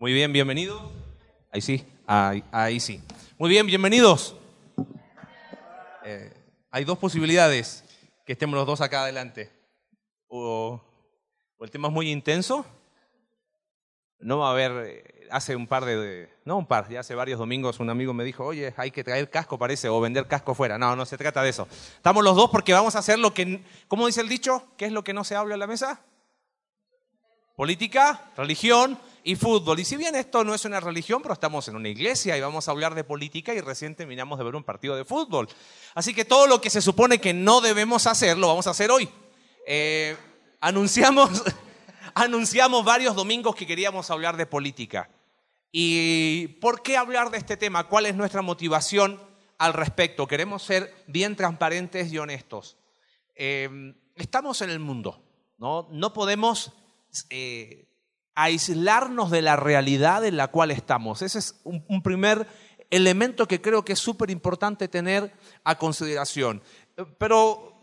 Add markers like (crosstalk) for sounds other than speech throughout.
Muy bien, bienvenidos. Ahí sí, ahí, ahí sí. Muy bien, bienvenidos. Eh, hay dos posibilidades que estemos los dos acá adelante. O, o el tema es muy intenso. No va a haber, eh, hace un par de, no un par, ya hace varios domingos un amigo me dijo, oye, hay que traer casco parece, o vender casco fuera. No, no se trata de eso. Estamos los dos porque vamos a hacer lo que, ¿cómo dice el dicho? ¿Qué es lo que no se habla en la mesa? Política, religión y fútbol. Y si bien esto no es una religión, pero estamos en una iglesia y vamos a hablar de política y recién terminamos de ver un partido de fútbol. Así que todo lo que se supone que no debemos hacer, lo vamos a hacer hoy. Eh, anunciamos, (laughs) anunciamos varios domingos que queríamos hablar de política. ¿Y por qué hablar de este tema? ¿Cuál es nuestra motivación al respecto? Queremos ser bien transparentes y honestos. Eh, estamos en el mundo, ¿no? No podemos eh, aislarnos de la realidad en la cual estamos. Ese es un, primer elemento que creo que es súper importante tener a consideración. Pero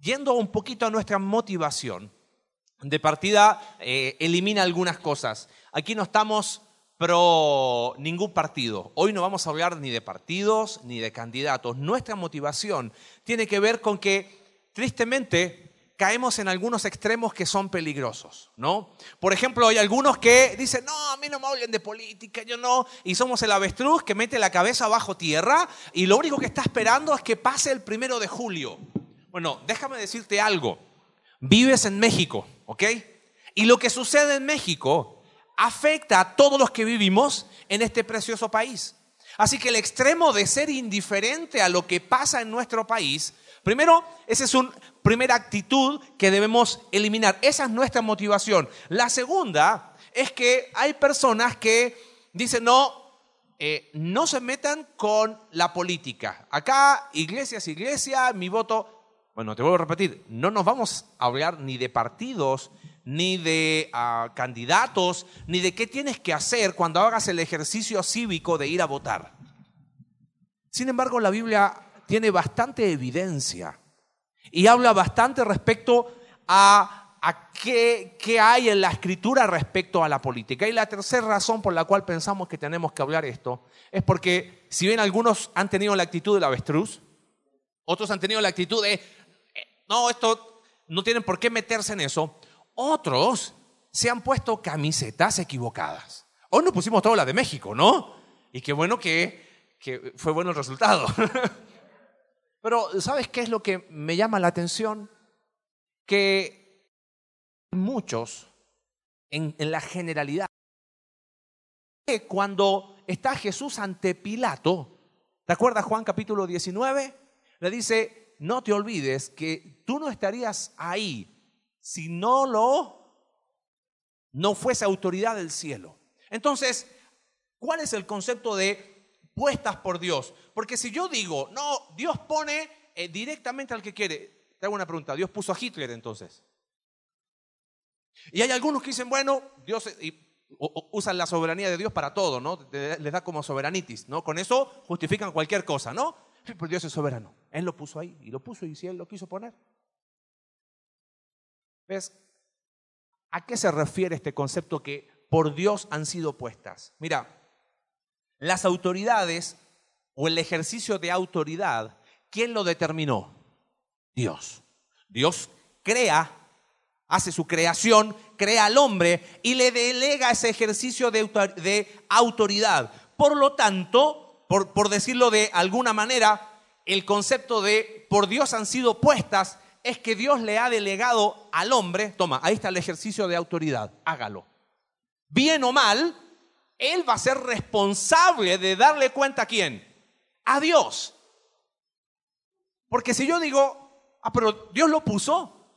yendo un poquito a nuestra motivación, de partida eh, elimina algunas cosas. Aquí no estamos pro ningún partido. Hoy no vamos a hablar ni de partidos ni de candidatos. Nuestra motivación tiene que ver con que, tristemente, caemos en algunos extremos que son peligrosos, ¿no? Por ejemplo, hay algunos que dicen, no, a mí no me hablen de política, yo no, y somos el avestruz que mete la cabeza bajo tierra y lo único que está esperando es que pase el primero de julio. Bueno, déjame decirte algo, vives en México, ¿ok? Y lo que sucede en México afecta a todos los que vivimos en este precioso país. Así que el extremo de ser indiferente a lo que pasa en nuestro país, primero, esa es una primera actitud que debemos eliminar. Esa es nuestra motivación. La segunda es que hay personas que dicen, no, eh, no se metan con la política. Acá, iglesias, iglesia, mi voto. Bueno, te vuelvo a repetir, no nos vamos a hablar ni de partidos, ni de uh, candidatos, ni de qué tienes que hacer cuando hagas el ejercicio cívico de ir a votar. Sin embargo, la Biblia tiene bastante evidencia y habla bastante respecto a, a qué, qué, hay en la escritura respecto a la política. Y la tercera razón por la cual pensamos que tenemos que hablar esto es porque si bien algunos han tenido la actitud del avestruz, otros han tenido la actitud de, no, esto no tienen por qué meterse en eso, otros se han puesto camisetas equivocadas. Hoy nos pusimos toda la de México, ¿no? Y qué bueno que, que fue bueno el resultado. (laughs) Pero ¿sabes qué es lo que me llama la atención? Que muchos, en, la generalidad, cuando está Jesús ante Pilato, ¿te acuerdas Juan capítulo 19? Le dice, no te olvides que tú no estarías ahí si no lo no fuese autoridad del cielo. Entonces, ¿cuál es el concepto de puestas por Dios? Porque si yo digo, no, Dios pone eh, directamente al que quiere, te hago una pregunta, ¿Dios puso a Hitler entonces? Y hay algunos que dicen, bueno, Dios y, o, o, usan la soberanía de Dios para todo, ¿no? Les da como soberanitis, ¿no? Con eso justifican cualquier cosa, ¿no? Pero Dios es soberano. Él lo puso ahí y lo puso y si Él lo quiso poner. ¿Ves? ¿A qué se refiere este concepto que por Dios han sido puestas? Mira, las autoridades o el ejercicio de autoridad, ¿quién lo determinó? Dios. Dios crea, hace su creación, crea al hombre y le delega ese ejercicio de, autoridad. Por lo tanto, por, por decirlo de alguna manera, el concepto de por Dios han sido puestas es que Dios le ha delegado al hombre, toma, ahí está el ejercicio de autoridad, hágalo. Bien o mal, él va a ser responsable de darle cuenta a quién? A Dios. Porque si yo digo, ah, pero Dios lo puso,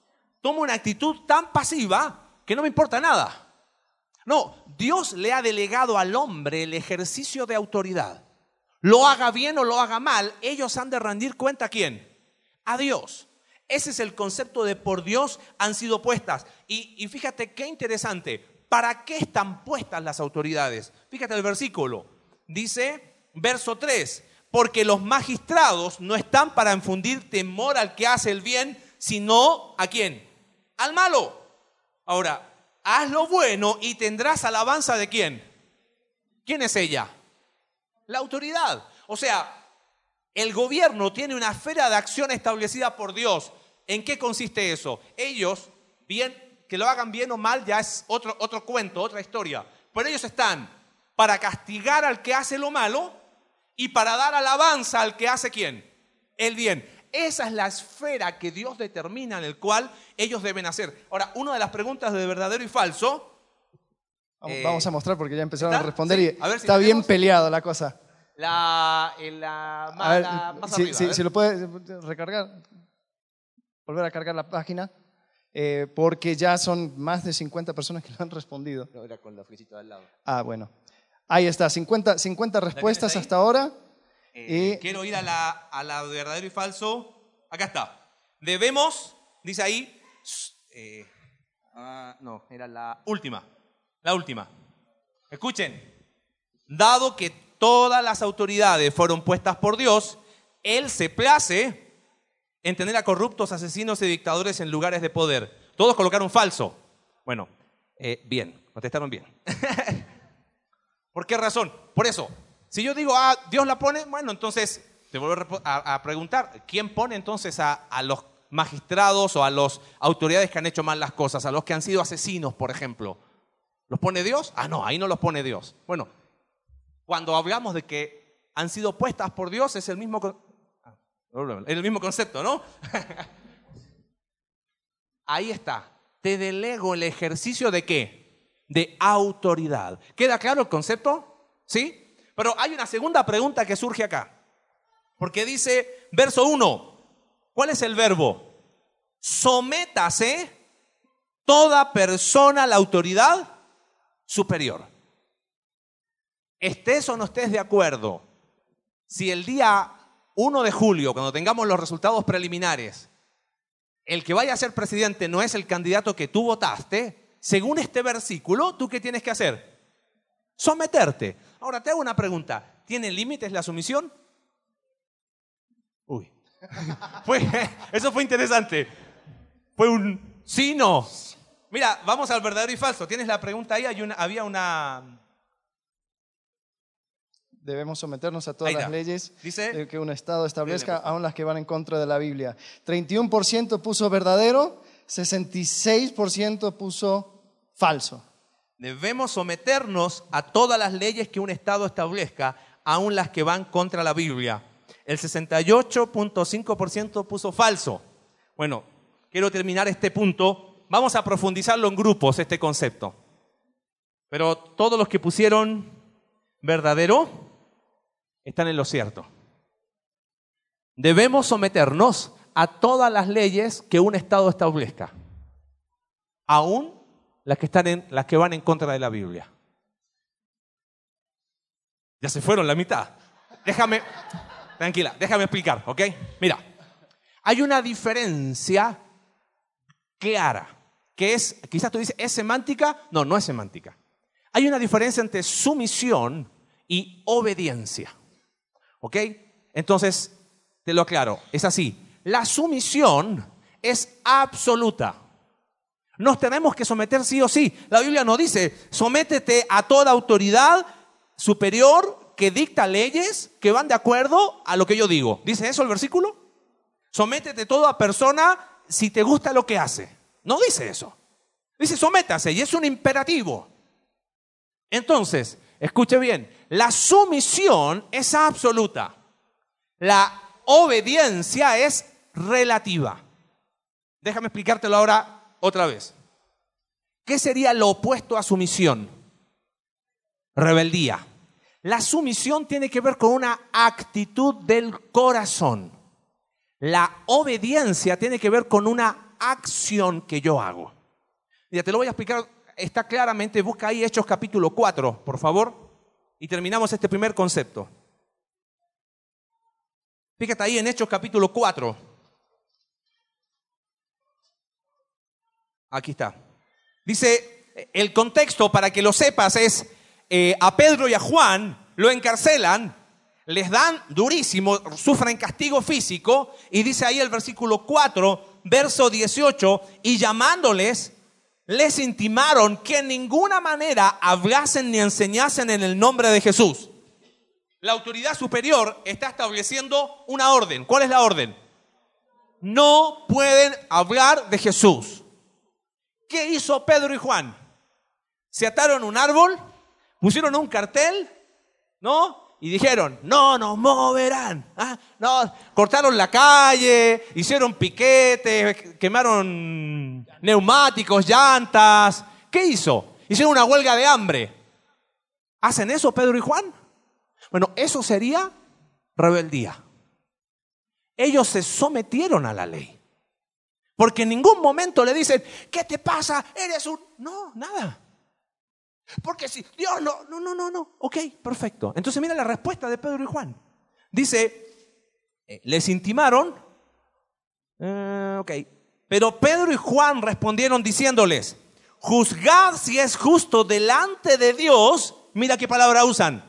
tomo una actitud tan pasiva que no me importa nada. No, Dios le ha delegado al hombre el ejercicio de autoridad. Lo haga bien o lo haga mal, ellos han de rendir cuenta a quién? A Dios. Ese es el concepto de por Dios han sido puestas. Y, y, fíjate qué interesante. ¿Para qué están puestas las autoridades? Fíjate el versículo. Dice, verso 3, porque los magistrados no están para infundir temor al que hace el bien, sino a quién? Al malo. Ahora, haz lo bueno y tendrás alabanza de quién? ¿Quién es ella? La autoridad. O sea, el gobierno tiene una esfera de acción establecida por Dios. ¿En qué consiste eso? Ellos, bien, que lo hagan bien o mal, ya es otro, otro cuento, otra historia. Pero ellos están para castigar al que hace lo malo y para dar alabanza al que hace quién? El bien. Esa es la esfera que Dios determina en el cual ellos deben hacer. Ahora, una de las preguntas de verdadero y falso. Vamos, a mostrar porque ya empezaron a responder y está bien peleado la cosa. La, más si, si, lo puede recargar, volver a cargar la página, eh, porque ya son más de 50 personas que lo han respondido. No, era con la de al lado. Ah, bueno. Ahí está, 50, 50 respuestas hasta ahora. Eh, quiero ir a la, a la verdadero y falso. Acá está. Debemos, dice ahí, eh, ah, no, era la última. La última. Escuchen. Dado que todas las autoridades fueron puestas por Dios, Él se place en tener a corruptos, asesinos y dictadores en lugares de poder. Todos colocaron falso. Bueno, eh, bien, contestaron bien. (laughs) ¿Por qué razón? Por eso, si yo digo, ah, Dios la pone, bueno, entonces te vuelvo a, preguntar, ¿quién pone entonces a, a los magistrados o a las autoridades que han hecho mal las cosas, a los que han sido asesinos, por ejemplo? ¿Los pone Dios? Ah, no, ahí no los pone Dios. Bueno, cuando hablamos de que han sido puestas por Dios, es el mismo, ah, el mismo concepto, ¿no? (laughs) ahí está. Te delego el ejercicio de qué? De autoridad. ¿Queda claro el concepto? ¿Sí? Pero hay una segunda pregunta que surge acá. Porque dice, verso 1, ¿cuál es el verbo? Sométase toda persona a la autoridad superior. Estés o no estés de acuerdo, si el día 1 de julio, cuando tengamos los resultados preliminares, el que vaya a ser presidente no es el candidato que tú votaste, según este versículo, ¿tú qué tienes que hacer? Someterte. Ahora te hago una pregunta. ¿Tiene límites la sumisión? Uy. (laughs) eso fue interesante. Fue un sí, no. Mira, vamos al verdadero y falso. Tienes la pregunta ahí. había una. Debemos someternos a todas las leyes que un Estado establezca, aun las que van en contra de la Biblia. 31% puso verdadero, 66% puso falso. Debemos someternos a todas las leyes que un Estado establezca, aun las que van contra la Biblia. El 68.5% puso falso. Bueno, quiero terminar este punto. Vamos a profundizarlo en grupos, este concepto. Pero todos los que pusieron verdadero están en lo cierto. Debemos someternos a todas las leyes que un Estado establezca, aun las que, están en, las que van en contra de la Biblia. Ya se fueron la mitad. Déjame, tranquila, déjame explicar, ¿ok? Mira, hay una diferencia clara, que es, quizás tú dices, ¿es semántica? No, no es semántica. Hay una diferencia entre sumisión y obediencia, ¿ok? Entonces, te lo aclaro, es así. La sumisión es absoluta. Nos tenemos que someter sí o sí. La Biblia nos dice, sométete a toda autoridad superior que dicta leyes que van de acuerdo a lo que yo digo. ¿Dice eso el versículo? Sométete a toda persona si te gusta lo que hace. No dice eso. Dice sométase y es un imperativo. Entonces, escuche bien, la sumisión es absoluta. La obediencia es relativa. Déjame explicártelo ahora otra vez. ¿Qué sería lo opuesto a sumisión? Rebeldía. La sumisión tiene que ver con una actitud del corazón. La obediencia tiene que ver con una acción que yo hago. Ya te lo voy a explicar, está claramente, busca ahí Hechos capítulo 4, por favor, y terminamos este primer concepto. Fíjate ahí en Hechos capítulo 4. Aquí está. Dice, el contexto para que lo sepas es, eh, a Pedro y a Juan lo encarcelan, les dan durísimo, sufren castigo físico, y dice ahí el versículo 4, verso 18, y llamándoles, les intimaron que en ninguna manera hablasen ni enseñasen en el nombre de Jesús. La autoridad superior está estableciendo una orden. ¿Cuál es la orden? No pueden hablar de Jesús. ¿Qué hizo Pedro y Juan? Se ataron un árbol, pusieron un cartel, ¿no? Y dijeron, no nos moverán. Ah, no, cortaron la calle, hicieron piquetes, quemaron neumáticos, llantas. ¿Qué hizo? Hicieron una huelga de hambre. ¿Hacen eso Pedro y Juan? Bueno, eso sería rebeldía. Ellos se sometieron a la ley. Porque en ningún momento le dicen, ¿qué te pasa? Eres un... No, nada. Porque si Dios no, no, no, no, no. Ok, perfecto. Entonces mira la respuesta de Pedro y Juan. Dice, eh, les intimaron, eh, ok, pero Pedro y Juan respondieron diciéndoles, juzgad si es justo delante de Dios, mira qué palabra usan,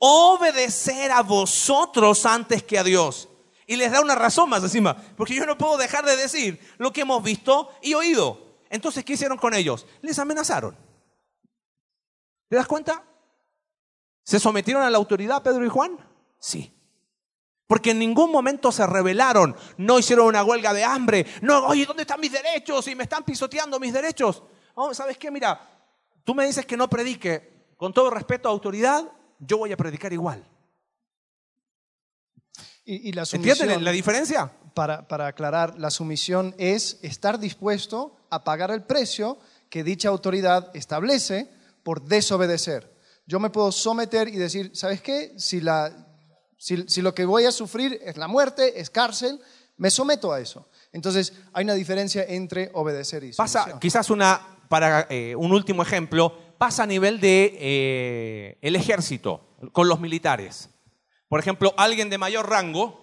obedecer a vosotros antes que a Dios. Y les da una razón más encima, porque yo no puedo dejar de decir lo que hemos visto y oído. Entonces, ¿qué hicieron con ellos? Les amenazaron. ¿Te das cuenta? ¿Se sometieron a la autoridad Pedro y Juan? Sí. Porque en ningún momento se rebelaron, no hicieron una huelga de hambre, no, oye, ¿dónde están mis derechos? Y me están pisoteando mis derechos. Oh, ¿Sabes qué? Mira, tú me dices que no predique, con todo respeto a autoridad, yo voy a predicar igual. Y, la ¿Entienden la diferencia? Para, para aclarar, la sumisión es estar dispuesto a pagar el precio que dicha autoridad establece por desobedecer. Yo me puedo someter y decir, ¿sabes qué? Si, la, si, lo que voy a sufrir es la muerte, es cárcel, me someto a eso. Entonces, hay una diferencia entre obedecer y sumisión. Pasa, quizás una, para eh, un último ejemplo, pasa a nivel de eh, el ejército, con los militares. Por ejemplo, alguien de mayor rango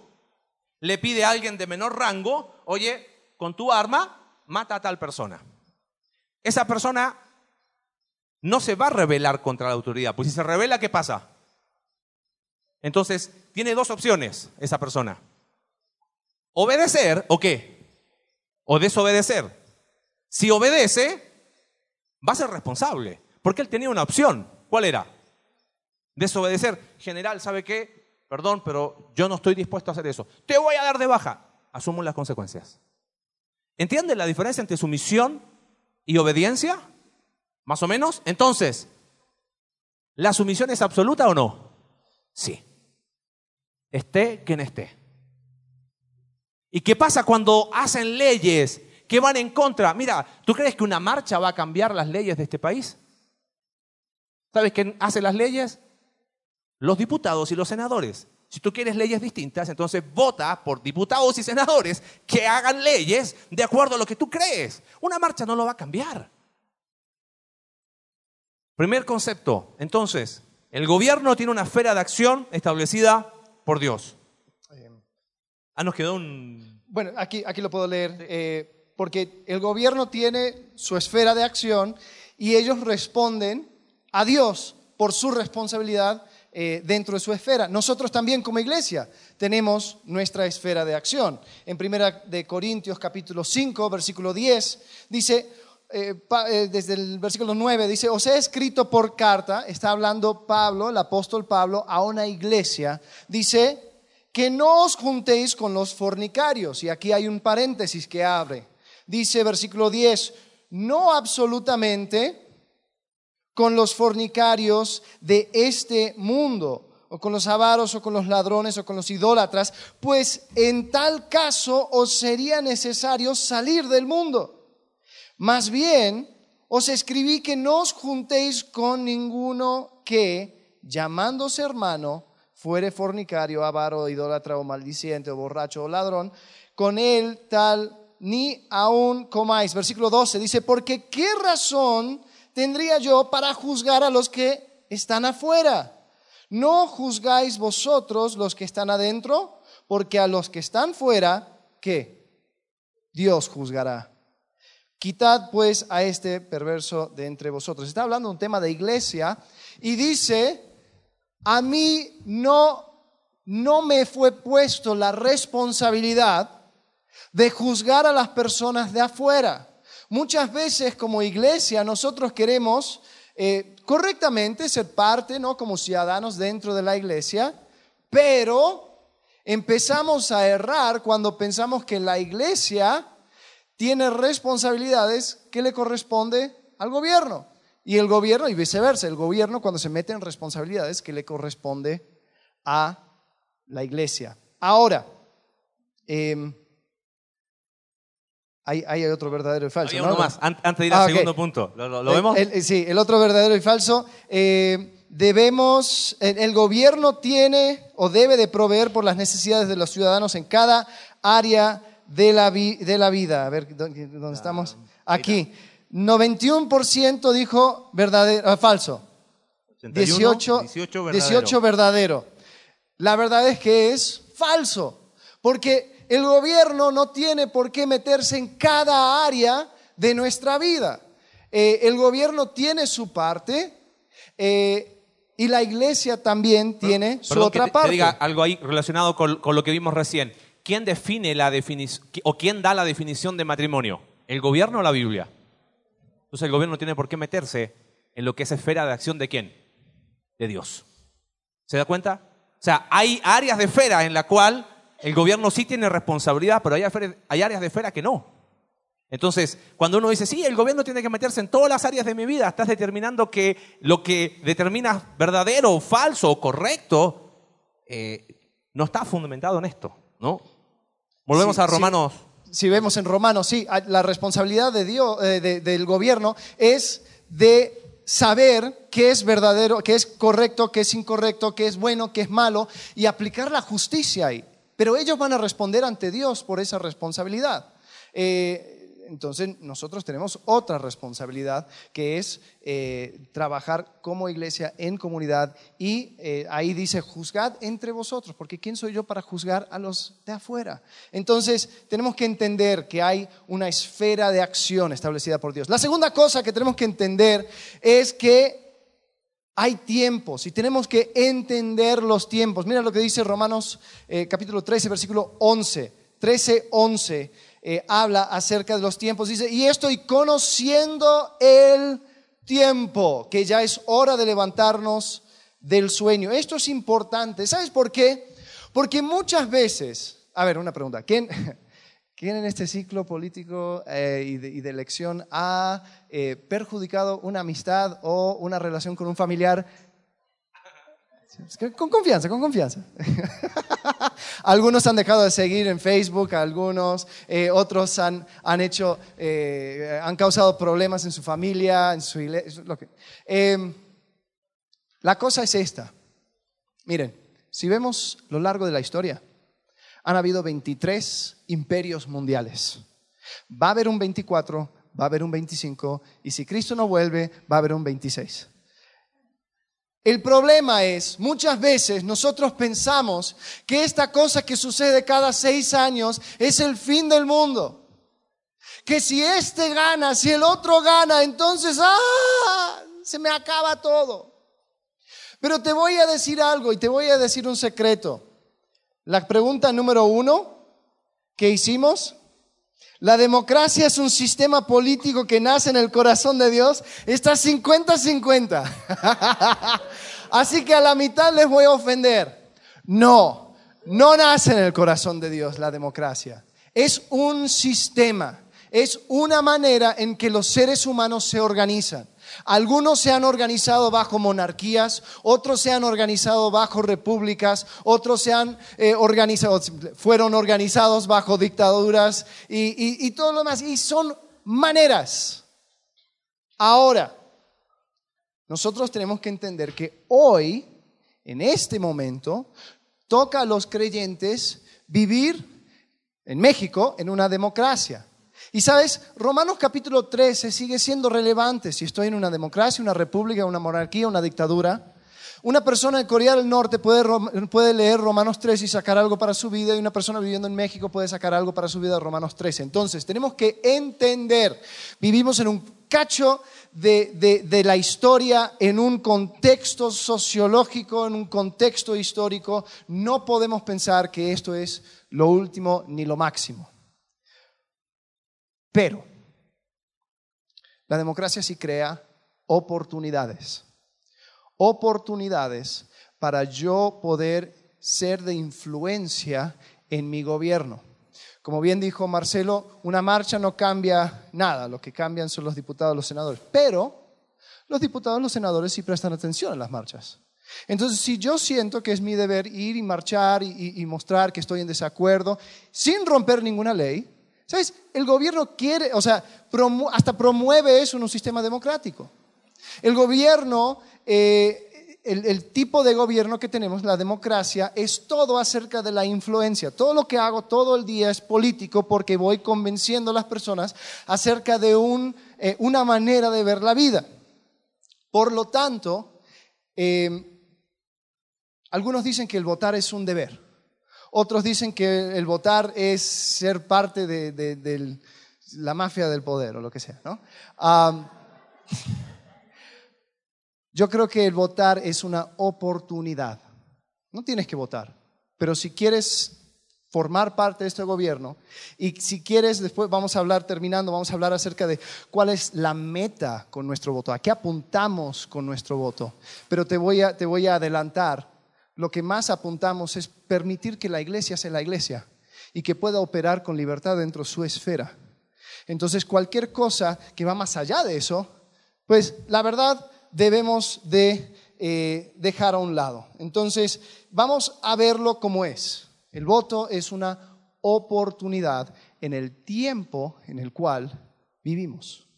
le pide a alguien de menor rango, oye, con tu arma, mata a tal persona. Esa persona no se va a rebelar contra la autoridad, pues si se revela, ¿qué pasa? Entonces, tiene dos opciones esa persona. Obedecer o qué? O desobedecer. Si obedece, va a ser responsable. Porque él tenía una opción. ¿Cuál era? Desobedecer. General, ¿sabe qué? Perdón, pero yo no estoy dispuesto a hacer eso. Te voy a dar de baja. Asumo las consecuencias. ¿Entienden la diferencia entre sumisión y obediencia? ¿Más o menos? Entonces, ¿la sumisión es absoluta o no? Sí. Esté quien esté. ¿Y qué pasa cuando hacen leyes que van en contra? Mira, ¿tú crees que una marcha va a cambiar las leyes de este país? ¿Sabes quién hace las leyes? Los diputados y los senadores. Si tú quieres leyes distintas, entonces vota por diputados y senadores que hagan leyes de acuerdo a lo que tú crees. Una marcha no lo va a cambiar. Primer concepto, entonces, el gobierno tiene una esfera de acción establecida por Dios. Ah, nos quedó un... Bueno, aquí, aquí lo puedo leer, eh, porque el gobierno tiene su esfera de acción y ellos responden a Dios por su responsabilidad eh, dentro de su esfera. Nosotros también como iglesia tenemos nuestra esfera de acción. En primera de Corintios capítulo 5, versículo 10, dice, eh, eh, desde el versículo 9, dice, os he escrito por carta, está hablando Pablo, el apóstol Pablo, a una iglesia, dice, que no os juntéis con los fornicarios. Y aquí hay un paréntesis que abre. Dice versículo 10, no absolutamente con los fornicarios de este mundo, o con los avaros, o con los ladrones, o con los idólatras, pues en tal caso os sería necesario salir del mundo. Más bien, os escribí que no os juntéis con ninguno que, llamándose hermano, fuere fornicario, avaro, idólatra o maldiciente, o borracho o ladrón, con él tal ni aún comáis. Versículo 12 dice, porque qué razón tendría yo para juzgar a los que están afuera? No juzgáis vosotros los que están adentro, porque a los que están fuera, ¿qué? Dios juzgará. Quitad pues a este perverso de entre vosotros. Está hablando de un tema de iglesia y dice, a mí no, no me fue puesto la responsabilidad de juzgar a las personas de afuera. Muchas veces como iglesia nosotros queremos eh, correctamente ser parte, ¿no? Como ciudadanos dentro de la iglesia, pero empezamos a errar cuando pensamos que la iglesia tiene responsabilidades que le corresponde al gobierno. Y el gobierno, y viceversa, el gobierno cuando se mete en responsabilidades que le corresponde a la iglesia. Ahora, em, hay, otro verdadero y falso. Hay uno más, antes de ir al ah, segundo punto. ¿Lo, vemos? sí, el otro verdadero y falso. Eh, debemos, el gobierno tiene o debe de proveer por las necesidades de los ciudadanos en cada área de la, de la vida. A ver, ¿dónde, ah, estamos? Aquí. 91% dijo verdadero, ah, falso. 18, 18, verdadero. 18 verdadero. La verdad es que es falso, porque el gobierno no tiene por qué meterse en cada área de nuestra vida. Eh, el gobierno tiene su parte eh, y la iglesia también tiene su otra parte. Te diga algo ahí relacionado con, lo que vimos recién. ¿Quién define la definición o quién da la definición de matrimonio? ¿El gobierno o la Biblia? Entonces el gobierno no tiene por qué meterse en lo que es esfera de acción de quién? De Dios. ¿Se da cuenta? O sea, hay áreas de esfera en la cual el gobierno sí tiene responsabilidad, pero hay, áreas de esfera que no. Entonces, cuando uno dice, sí, el gobierno tiene que meterse en todas las áreas de mi vida, estás determinando que lo que determinas verdadero, falso o correcto eh, no está fundamentado en esto, ¿no? Volvemos a Romanos. Si vemos en Romanos, sí, la responsabilidad de Dios, eh, del gobierno es de saber qué es verdadero, qué es correcto, qué es incorrecto, qué es bueno, qué es malo y aplicar la justicia ahí. Pero ellos van a responder ante Dios por esa responsabilidad. Eh, entonces nosotros tenemos otra responsabilidad que es eh, trabajar como iglesia en comunidad y eh, ahí dice juzgad entre vosotros, porque ¿quién soy yo para juzgar a los de afuera? Entonces tenemos que entender que hay una esfera de acción establecida por Dios. La segunda cosa que tenemos que entender es que hay tiempos y tenemos que entender los tiempos. Mira lo que dice Romanos eh, capítulo 13, versículo 11. 13, 11 eh, habla acerca de los tiempos. Dice, y estoy conociendo el tiempo, que ya es hora de levantarnos del sueño. Esto es importante. ¿Sabes por qué? Porque muchas veces, a ver, una pregunta. ¿Quién, (laughs) ¿Quién en este ciclo político eh, y, de, elección ha eh, perjudicado una amistad o una relación con un familiar? Con confianza, con confianza. (laughs) algunos han dejado de seguir en Facebook, algunos, eh, otros han, han hecho, han causado problemas en su familia, en su iglesia. Em, la cosa es esta. Miren, si vemos lo largo de la historia, han habido 23 imperios mundiales. Va a haber un 24, va a haber un 25 y si Cristo no vuelve, va a haber un 26. El problema es, muchas veces nosotros pensamos que esta cosa que sucede cada seis años es el fin del mundo. Que si este gana, si el otro gana, entonces, ¡ah! Se me acaba todo. Pero te voy a decir algo y te voy a decir un secreto. La pregunta número uno que hicimos, la democracia es un sistema político que nace en el corazón de Dios, está 50-50. (laughs) Así que a la mitad les voy a ofender. No, no nace en el corazón de Dios la democracia. Es un sistema, es una manera en que los seres humanos se organizan. Algunos se han organizado bajo monarquías, otros se han organizado bajo repúblicas, otros se han eh, organizado, fueron organizados bajo dictaduras y, y todo lo demás. Y son maneras. Ahora, nosotros tenemos que entender que hoy, en este momento, toca a los creyentes vivir en México en una democracia. Y sabes, Romanos capítulo 13 sigue siendo relevante si estoy en una democracia, una república, una monarquía, una dictadura. Una persona en Corea del Norte puede, leer Romanos 13 y sacar algo para su vida y una persona viviendo en México puede sacar algo para su vida de Romanos 13. Entonces, tenemos que entender, vivimos en un cacho de, de, de la historia, en un contexto sociológico, en un contexto histórico. No podemos pensar que esto es lo último ni lo máximo. Pero La democracia sí crea oportunidades. Oportunidades para yo poder ser de influencia en mi gobierno. Como bien dijo Marcelo, una marcha no cambia nada, lo que cambian son los diputados, los senadores. Pero los diputados, los senadores sí prestan atención a las marchas. Entonces, si yo siento que es mi deber ir y marchar y, mostrar que estoy en desacuerdo, sin romper ninguna ley, ¿sabes? El gobierno quiere, o sea, hasta promueve eso en un sistema democrático. El gobierno, eh, el, tipo de gobierno que tenemos, la democracia, es todo acerca de la influencia. Todo lo que hago todo el día es político porque voy convenciendo a las personas acerca de eh, una manera de ver la vida. Por lo tanto, eh, algunos dicen que el votar es un deber. Otros dicen que el votar es ser parte de, la mafia del poder o lo que sea. ¿no? (laughs) yo creo que el votar es una oportunidad. No tienes que votar, pero si quieres formar parte de este gobierno y si quieres, después vamos a hablar, terminando, vamos a hablar acerca de cuál es la meta con nuestro voto, a qué apuntamos con nuestro voto. Pero te voy a, te voy a adelantar lo que más apuntamos es permitir que la iglesia sea la iglesia y que pueda operar con libertad dentro de su esfera. Entonces, cualquier cosa que va más allá de eso, pues la verdad debemos de eh, dejar a un lado. Entonces, vamos a verlo como es. El voto es una oportunidad en el tiempo en el cual vivimos.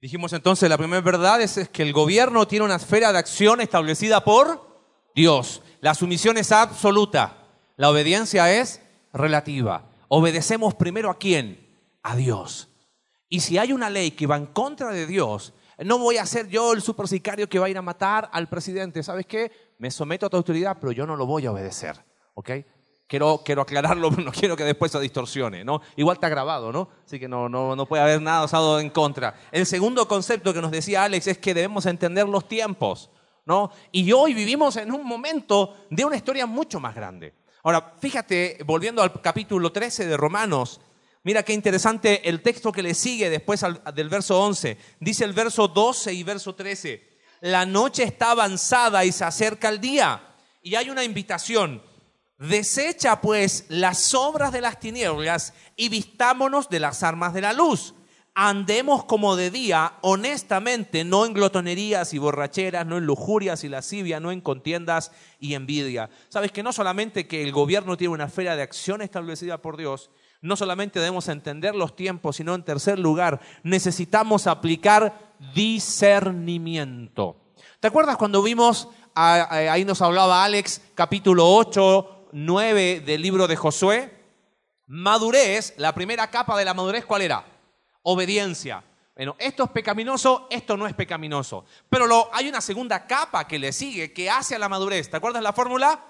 Dijimos entonces, la primera verdad es que el gobierno tiene una esfera de acción establecida por Dios. La sumisión es absoluta. La obediencia es relativa. Obedecemos primero a quién? A Dios. Y si hay una ley que va en contra de Dios, no voy a ser yo el supersicario que va a ir a matar al presidente. ¿Sabes qué? Me someto a tu autoridad, pero yo no lo voy a obedecer. ¿Ok? Quiero, quiero aclararlo, (laughs) no quiero que después se distorsione, ¿no? Igual está grabado, ¿no? Así que no, no, no puede haber nada usado en contra. El segundo concepto que nos decía Alex es que debemos entender los tiempos. Y hoy vivimos en un momento de una historia mucho más grande. Ahora, fíjate, volviendo al capítulo 13 de Romanos, mira qué interesante el texto que le sigue después del verso 11. Dice el verso 12 y verso 13, la noche está avanzada y se acerca el día. Y hay una invitación. Desecha pues las obras de las tinieblas y vistámonos de las armas de la luz andemos como de día, honestamente, no en glotonerías y borracheras, no en lujurias y lascivia, no en contiendas y envidia. Sabes que no solamente que el gobierno tiene una esfera de acción establecida por Dios, no solamente debemos entender los tiempos, sino en tercer lugar, necesitamos aplicar discernimiento. ¿Te acuerdas cuando vimos, ahí nos hablaba Alex, capítulo 8, 9 del libro de Josué? Madurez, la primera capa de la madurez, ¿cuál era? Obediencia. Bueno, esto es pecaminoso, esto no es pecaminoso. Pero hay una segunda capa que le sigue, que hace a la madurez. ¿Te acuerdas la fórmula?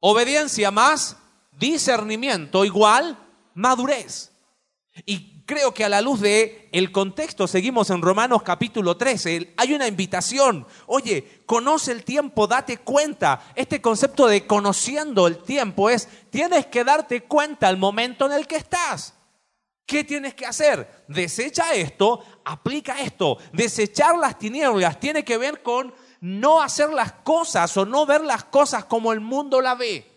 Obediencia más discernimiento igual madurez. Y creo que a la luz de el contexto seguimos en Romanos capítulo 13, hay una invitación. Oye, conoce el tiempo, date cuenta. Este concepto de conociendo el tiempo es tienes que darte cuenta al momento en el que estás. ¿Qué tienes que hacer? Desecha esto, aplica esto. Desechar las tinieblas tiene que ver con no hacer las cosas o no ver las cosas como el mundo la ve.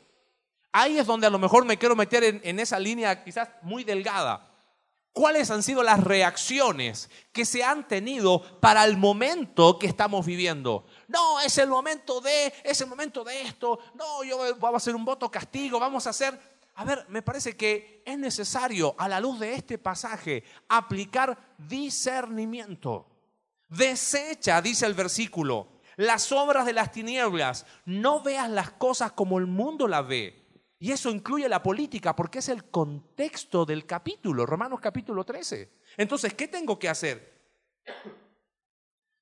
Ahí es donde a lo mejor me quiero meter en, esa línea quizás muy delgada. ¿Cuáles han sido las reacciones que se han tenido para el momento que estamos viviendo? No, es el momento de, es el momento de esto. No, yo vamos a hacer un voto castigo, vamos a hacer a ver, me parece que es necesario, a la luz de este pasaje, aplicar discernimiento. Desecha, dice el versículo, las obras de las tinieblas. No veas las cosas como el mundo las ve. Y eso incluye la política, porque es el contexto del capítulo, Romanos capítulo 13. Entonces, ¿qué tengo que hacer?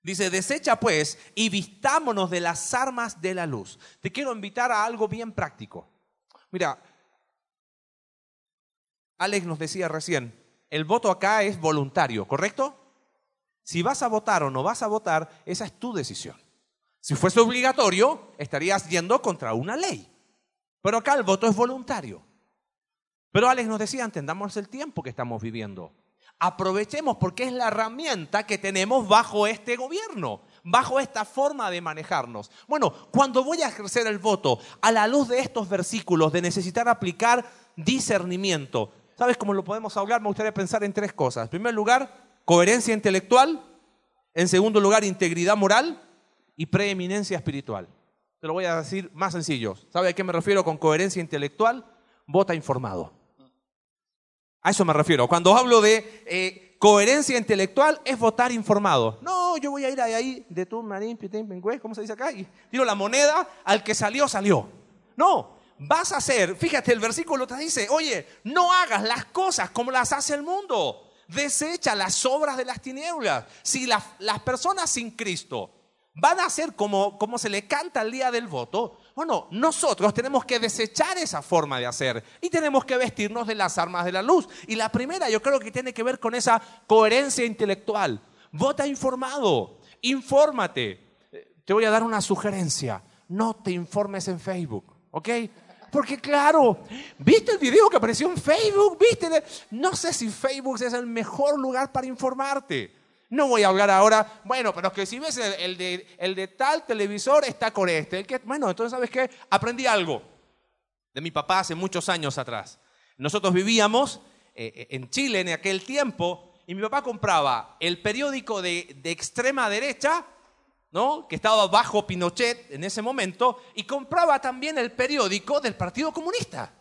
Dice, desecha pues y vistámonos de las armas de la luz. Te quiero invitar a algo bien práctico. Mira, Alex nos decía recién, el voto acá es voluntario, ¿correcto? Si vas a votar o no vas a votar, esa es tu decisión. Si fuese obligatorio, estarías yendo contra una ley. Pero acá el voto es voluntario. Pero Alex nos decía, entendamos el tiempo que estamos viviendo. Aprovechemos porque es la herramienta que tenemos bajo este gobierno, bajo esta forma de manejarnos. Bueno, cuando voy a ejercer el voto, a la luz de estos versículos, de necesitar aplicar discernimiento, ¿sabes cómo lo podemos hablar? Me gustaría pensar en tres cosas. En primer lugar, coherencia intelectual. En segundo lugar, integridad moral y preeminencia espiritual. Te lo voy a decir más sencillo. ¿Sabe a qué me refiero con coherencia intelectual? Vota informado. A eso me refiero. Cuando hablo de eh, coherencia intelectual, es votar informado. No, yo voy a ir ahí de tu marín, ¿cómo se dice acá? Y tiro la moneda, al que salió, salió. No, vas a hacer, fíjate, el versículo te dice, oye, no hagas las cosas como las hace el mundo. Desecha las obras de las tinieblas. Si las personas sin Cristo van a ser como, como se le canta el día del voto, bueno, nosotros tenemos que desechar esa forma de hacer y tenemos que vestirnos de las armas de la luz. Y la primera yo creo que tiene que ver con esa coherencia intelectual. Vota informado, infórmate. Te voy a dar una sugerencia. No te informes en Facebook, ¿ok? Porque claro, ¿viste el video que apareció en Facebook? ¿Viste? No sé si Facebook es el mejor lugar para informarte. No voy a hablar ahora, bueno, pero es que si ves el, de, el de, tal televisor está con este. que, bueno, entonces, ¿sabes qué? Aprendí algo de mi papá hace muchos años atrás. Nosotros vivíamos eh, eh, en Chile en aquel tiempo y mi papá compraba el periódico de, de extrema derecha, que estaba bajo Pinochet en ese momento, y compraba también el periódico del Partido Comunista.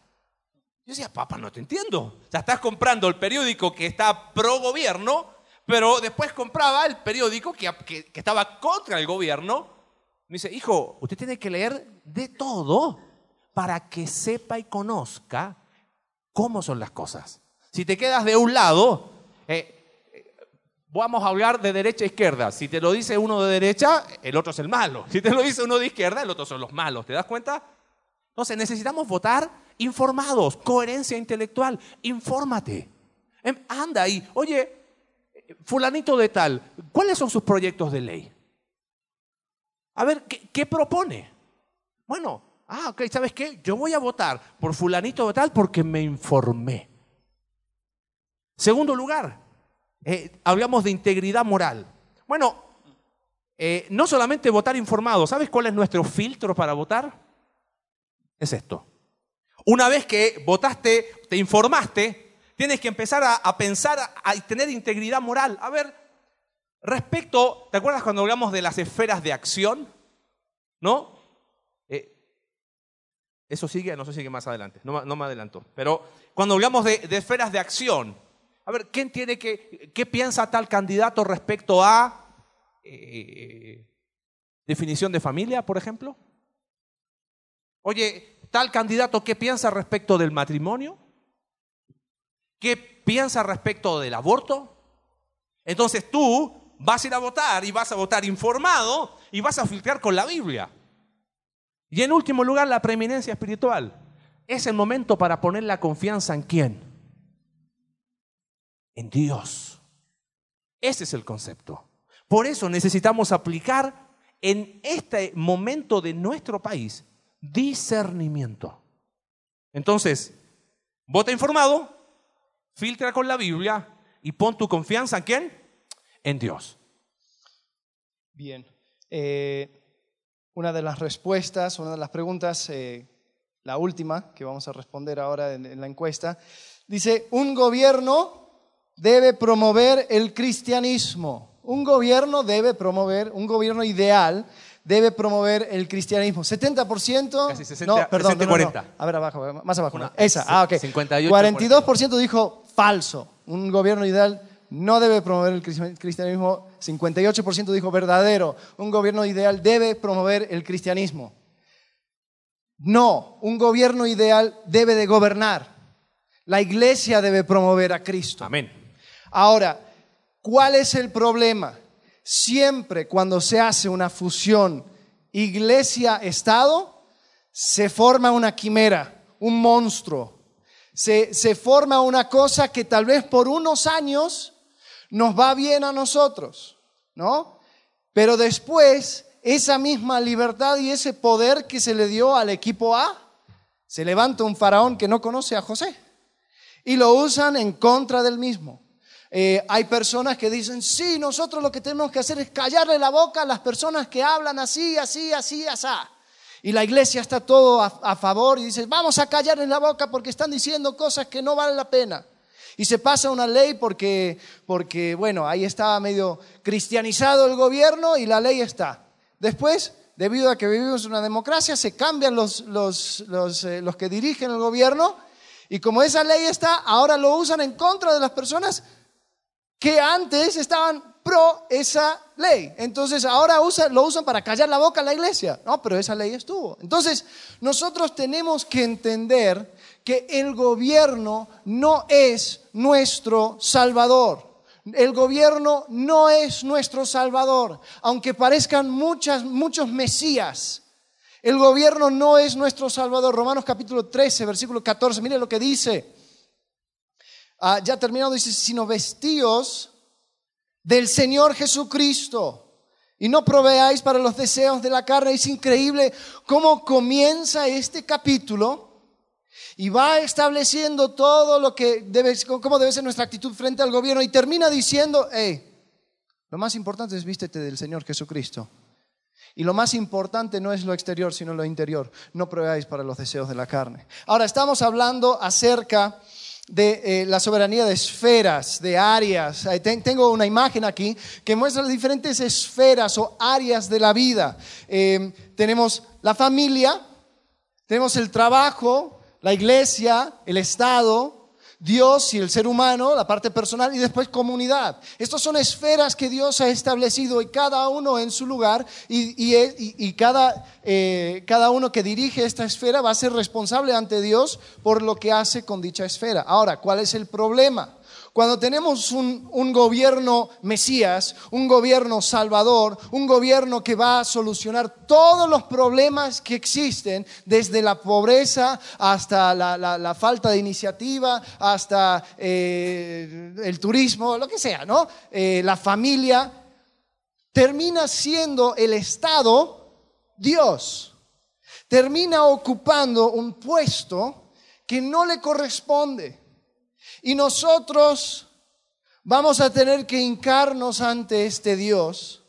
Yo decía, papá, no te entiendo. O sea, estás comprando el periódico que está pro gobierno pero después compraba el periódico que, estaba contra el gobierno. Me dice, hijo, usted tiene que leer de todo para que sepa y conozca cómo son las cosas. Si te quedas de un lado, eh, vamos a hablar de derecha e izquierda. Si te lo dice uno de derecha, el otro es el malo. Si te lo dice uno de izquierda, el otro son los malos. ¿Te das cuenta? Entonces necesitamos votar informados, coherencia intelectual. Infórmate. Em, anda ahí. Oye, fulanito de tal, ¿cuáles son sus proyectos de ley? A ver, ¿qué, propone? Bueno, ah, ok, ¿sabes qué? Yo voy a votar por fulanito de tal porque me informé. Segundo lugar, eh, hablamos de integridad moral. Bueno, eh, no solamente votar informado, ¿sabes cuál es nuestro filtro para votar? Es esto. Una vez que votaste, te informaste, Tienes que empezar a, pensar, a, tener integridad moral. A ver, respecto, ¿te acuerdas cuando hablamos de las esferas de acción? ¿No? Eh, eso sigue, no sé si sigue más adelante, no, me adelanto. Pero cuando hablamos de, esferas de acción, a ver, ¿quién tiene que, qué piensa tal candidato respecto a eh, definición de familia, por ejemplo? Oye, tal candidato, ¿qué piensa respecto del matrimonio? ¿Qué piensa respecto del aborto? Entonces tú vas a ir a votar y vas a votar informado y vas a filtrar con la Biblia. Y en último lugar, la preeminencia espiritual. Es el momento para poner la confianza en quién? En Dios. Ese es el concepto. Por eso necesitamos aplicar en este momento de nuestro país discernimiento. Entonces, vota informado, filtra con la Biblia y pon tu confianza en quién? En Dios. Bien. Eh, una de las respuestas, una de las preguntas, eh, la última que vamos a responder ahora en la encuesta, dice, un gobierno debe promover el cristianismo. Un gobierno debe promover, un gobierno ideal debe promover el cristianismo. 70%. Casi 60, no, perdón, 40. A ver, abajo, más abajo. Esa, ah, ok. 58, 42% dijo falso. Un gobierno ideal no debe promover el cristianismo. 58% dijo verdadero. Un gobierno ideal debe promover el cristianismo. No, un gobierno ideal debe de gobernar. La iglesia debe promover a Cristo. Amén. Ahora, ¿cuál es el problema? siempre cuando se hace una fusión iglesia-estado, se forma una quimera, un monstruo. Se, se, forma una cosa que tal vez por unos años nos va bien a nosotros, ¿no? Pero después, esa misma libertad y ese poder que se le dio al equipo A, se levanta un faraón que no conoce a José y lo usan en contra del mismo. Eh, hay personas que dicen, sí, nosotros lo que tenemos que hacer es callarle la boca a las personas que hablan así, así, así, así. Y la iglesia está todo a, favor y dice, vamos a callarles la boca porque están diciendo cosas que no valen la pena. Y se pasa una ley porque, porque, bueno, ahí estaba medio cristianizado el gobierno y la ley está. Después, debido a que vivimos en una democracia, se cambian los, los, los, eh, los que dirigen el gobierno y como esa ley está, ahora lo usan en contra de las personas que antes estaban pro esa ley. Entonces ahora lo usan para callar la boca a la iglesia. No, pero esa ley estuvo. Entonces nosotros tenemos que entender que el gobierno no es nuestro salvador. El gobierno no es nuestro salvador, aunque parezcan muchas, muchos mesías. El gobierno no es nuestro salvador. Romanos capítulo 13, versículo 14, mire lo que dice. Ah, ya terminado, dice, sino vestíos del Señor Jesucristo y no proveáis para los deseos de la carne. Es increíble cómo comienza este capítulo y va estableciendo todo lo que debe, cómo debe ser nuestra actitud frente al gobierno y termina diciendo, hey, lo más importante es vístete del Señor Jesucristo. Y lo más importante no es lo exterior, sino lo interior. No proveáis para los deseos de la carne. Ahora, estamos hablando acerca de eh, la soberanía de esferas, de áreas. tengo una imagen aquí que muestra las diferentes esferas o áreas de la vida. Eh, tenemos la familia, tenemos el trabajo, la iglesia, el Estado, Dios y el ser humano, la parte personal y después comunidad. Estas son esferas que Dios ha establecido y cada uno en su lugar y, cada, eh, cada uno que dirige esta esfera va a ser responsable ante Dios por lo que hace con dicha esfera. Ahora, ¿cuál es el problema? Cuando tenemos un, gobierno Mesías, un gobierno Salvador, un gobierno que va a solucionar todos los problemas que existen, desde la pobreza hasta la, falta de iniciativa, hasta eh, el turismo, lo que sea, ¿no? Eh, la familia, termina siendo el Estado Dios. Termina ocupando un puesto que no le corresponde. Y nosotros vamos a tener que hincarnos ante este Dios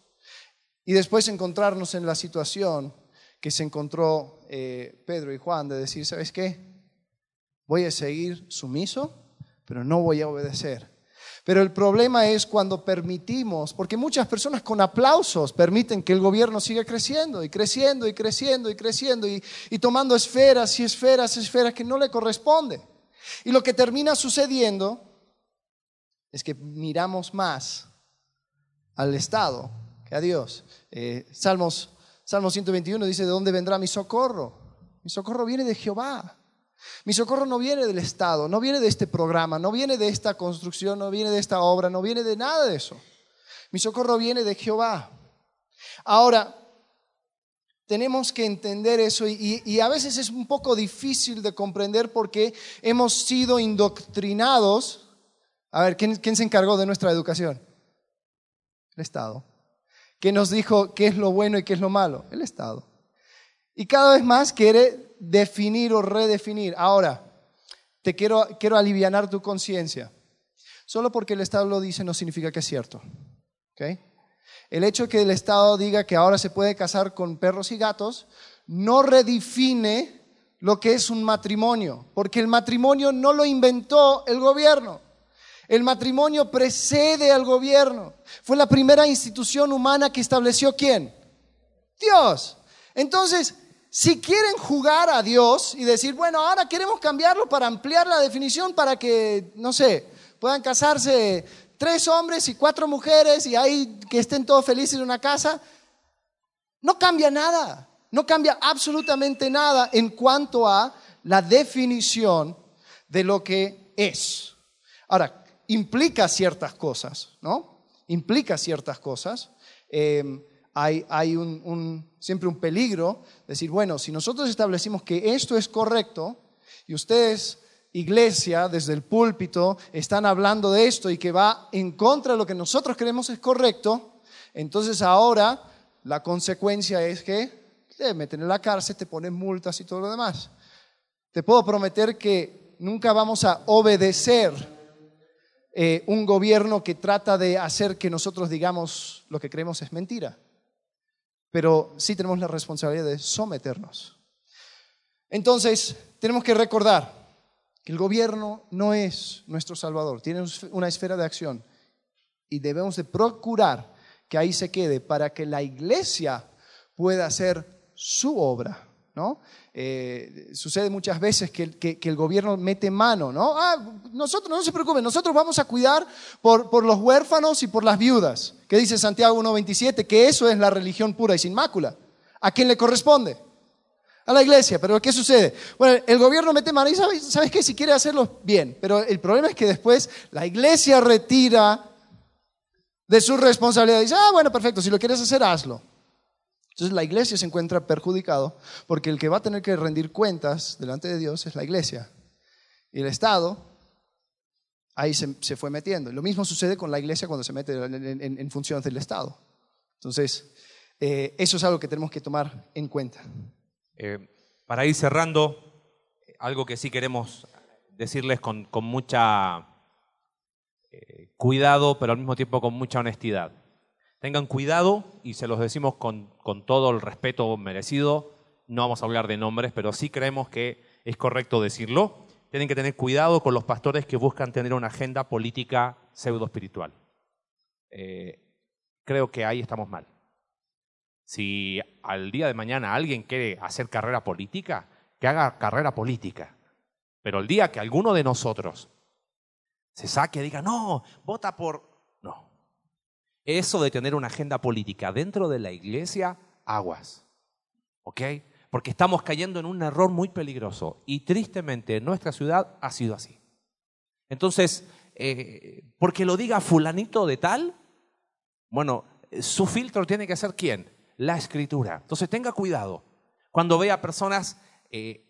y después encontrarnos en la situación que se encontró eh, Pedro y Juan de decir, ¿sabes qué? Voy a seguir sumiso, pero no voy a obedecer. Pero el problema es cuando permitimos, porque muchas personas con aplausos permiten que el gobierno siga creciendo y creciendo y creciendo y creciendo y, y tomando esferas y esferas, y esferas que no le corresponden. Y lo que termina sucediendo es que miramos más al Estado que a Dios. Eh, Salmos, Salmo 121 dice, ¿de dónde vendrá mi socorro? Mi socorro viene de Jehová. Mi socorro no viene del Estado, no viene de este programa, no viene de esta construcción, no viene de esta obra, no viene de nada de eso. Mi socorro viene de Jehová. Ahora, tenemos que entender eso y, a veces es un poco difícil de comprender porque hemos sido indoctrinados. A ver, ¿quién, ¿quién, se encargó de nuestra educación? El Estado. ¿Quién nos dijo qué es lo bueno y qué es lo malo? El Estado. Y cada vez más quiere definir o redefinir. Ahora, te quiero, quiero aliviar tu conciencia. Solo porque el Estado lo dice no significa que es cierto. ¿Okay? El hecho que el Estado diga que ahora se puede casar con perros y gatos no redefine lo que es un matrimonio, porque el matrimonio no lo inventó el gobierno. El matrimonio precede al gobierno. Fue la primera institución humana que estableció quién? Dios. Entonces, si quieren jugar a Dios y decir, bueno, ahora queremos cambiarlo para ampliar la definición para que, no sé, puedan casarse tres hombres y cuatro mujeres y ahí que estén todos felices en una casa, no cambia nada, no cambia absolutamente nada en cuanto a la definición de lo que es. Ahora, implica ciertas cosas, ¿no? Implica ciertas cosas. Em, hay, hay un, siempre un peligro, decir, bueno, si nosotros establecimos que esto es correcto y ustedes iglesia, desde el púlpito, están hablando de esto y que va en contra de lo que nosotros creemos es correcto, entonces ahora la consecuencia es que te meten en la cárcel, te ponen multas y todo lo demás. Te puedo prometer que nunca vamos a obedecer eh, un gobierno que trata de hacer que nosotros digamos lo que creemos es mentira. Pero sí tenemos la responsabilidad de someternos. Entonces, tenemos que recordar que el gobierno no es nuestro salvador, tiene una esfera de acción y debemos de procurar que ahí se quede para que la iglesia pueda hacer su obra. ¿no? Eh, sucede muchas veces que, el gobierno mete mano, ¿no? Ah, nosotros, no se preocupen, nosotros vamos a cuidar por, los huérfanos y por las viudas. ¿Qué dice Santiago 1.27? Que eso es la religión pura y sin mácula. ¿A quién le corresponde? A la iglesia. Pero ¿qué sucede? Bueno, el gobierno mete mano y ¿sabes, ¿sabes qué? Si quiere hacerlo, bien. Pero el problema es que después la iglesia retira de su responsabilidad. Dice, ah, bueno, perfecto, si lo quieres hacer, hazlo. Entonces la iglesia se encuentra perjudicado porque el que va a tener que rendir cuentas delante de Dios es la iglesia. Y el Estado ahí se, fue metiendo. Lo mismo sucede con la iglesia cuando se mete en, funciones del Estado. Entonces, eh, eso es algo que tenemos que tomar en cuenta. Eh, para ir cerrando, algo que sí queremos decirles con, mucha eh, cuidado, pero al mismo tiempo con mucha honestidad. Tengan cuidado, y se los decimos con, todo el respeto merecido, no vamos a hablar de nombres, pero sí creemos que es correcto decirlo. Tienen que tener cuidado con los pastores que buscan tener una agenda política pseudo espiritual. Eh, creo que ahí estamos mal. Si al día de mañana alguien quiere hacer carrera política, que haga carrera política. Pero el día que alguno de nosotros se saque y diga, no, vota por eso de tener una agenda política dentro de la iglesia, aguas. ¿Ok? Porque estamos cayendo en un error muy peligroso y tristemente en nuestra ciudad ha sido así. Entonces, eh, porque lo diga fulanito de tal, bueno, su filtro tiene que ser quién? La escritura. Entonces tenga cuidado cuando vea personas, eh,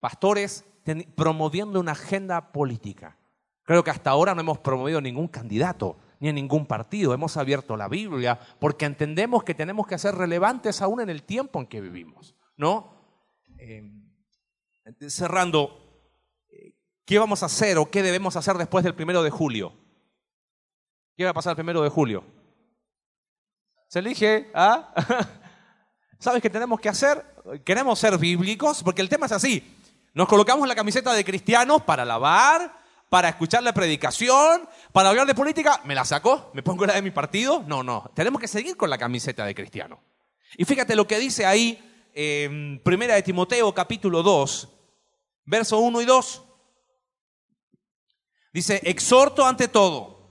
pastores, promoviendo una agenda política. Creo que hasta ahora no hemos promovido ningún candidato ni en ningún partido. Hemos abierto la Biblia porque entendemos que tenemos que ser relevantes aún en el tiempo en que vivimos. ¿No? Eh, cerrando, ¿qué vamos a hacer o qué debemos hacer después del primero de julio? ¿Qué va a pasar el primero de julio? Se elige, ¿ah? (laughs) ¿Sabes qué tenemos que hacer? Queremos ser bíblicos, porque el tema es así. Nos colocamos la camiseta de cristianos para lavar, para escuchar la predicación, para hablar de política, ¿me la sacó? ¿Me pongo la de mi partido? No, no. Tenemos que seguir con la camiseta de cristiano. Y fíjate lo que dice ahí, en Primera de Timoteo, capítulo 2, verso 1 y 2. Dice, exhorto ante todo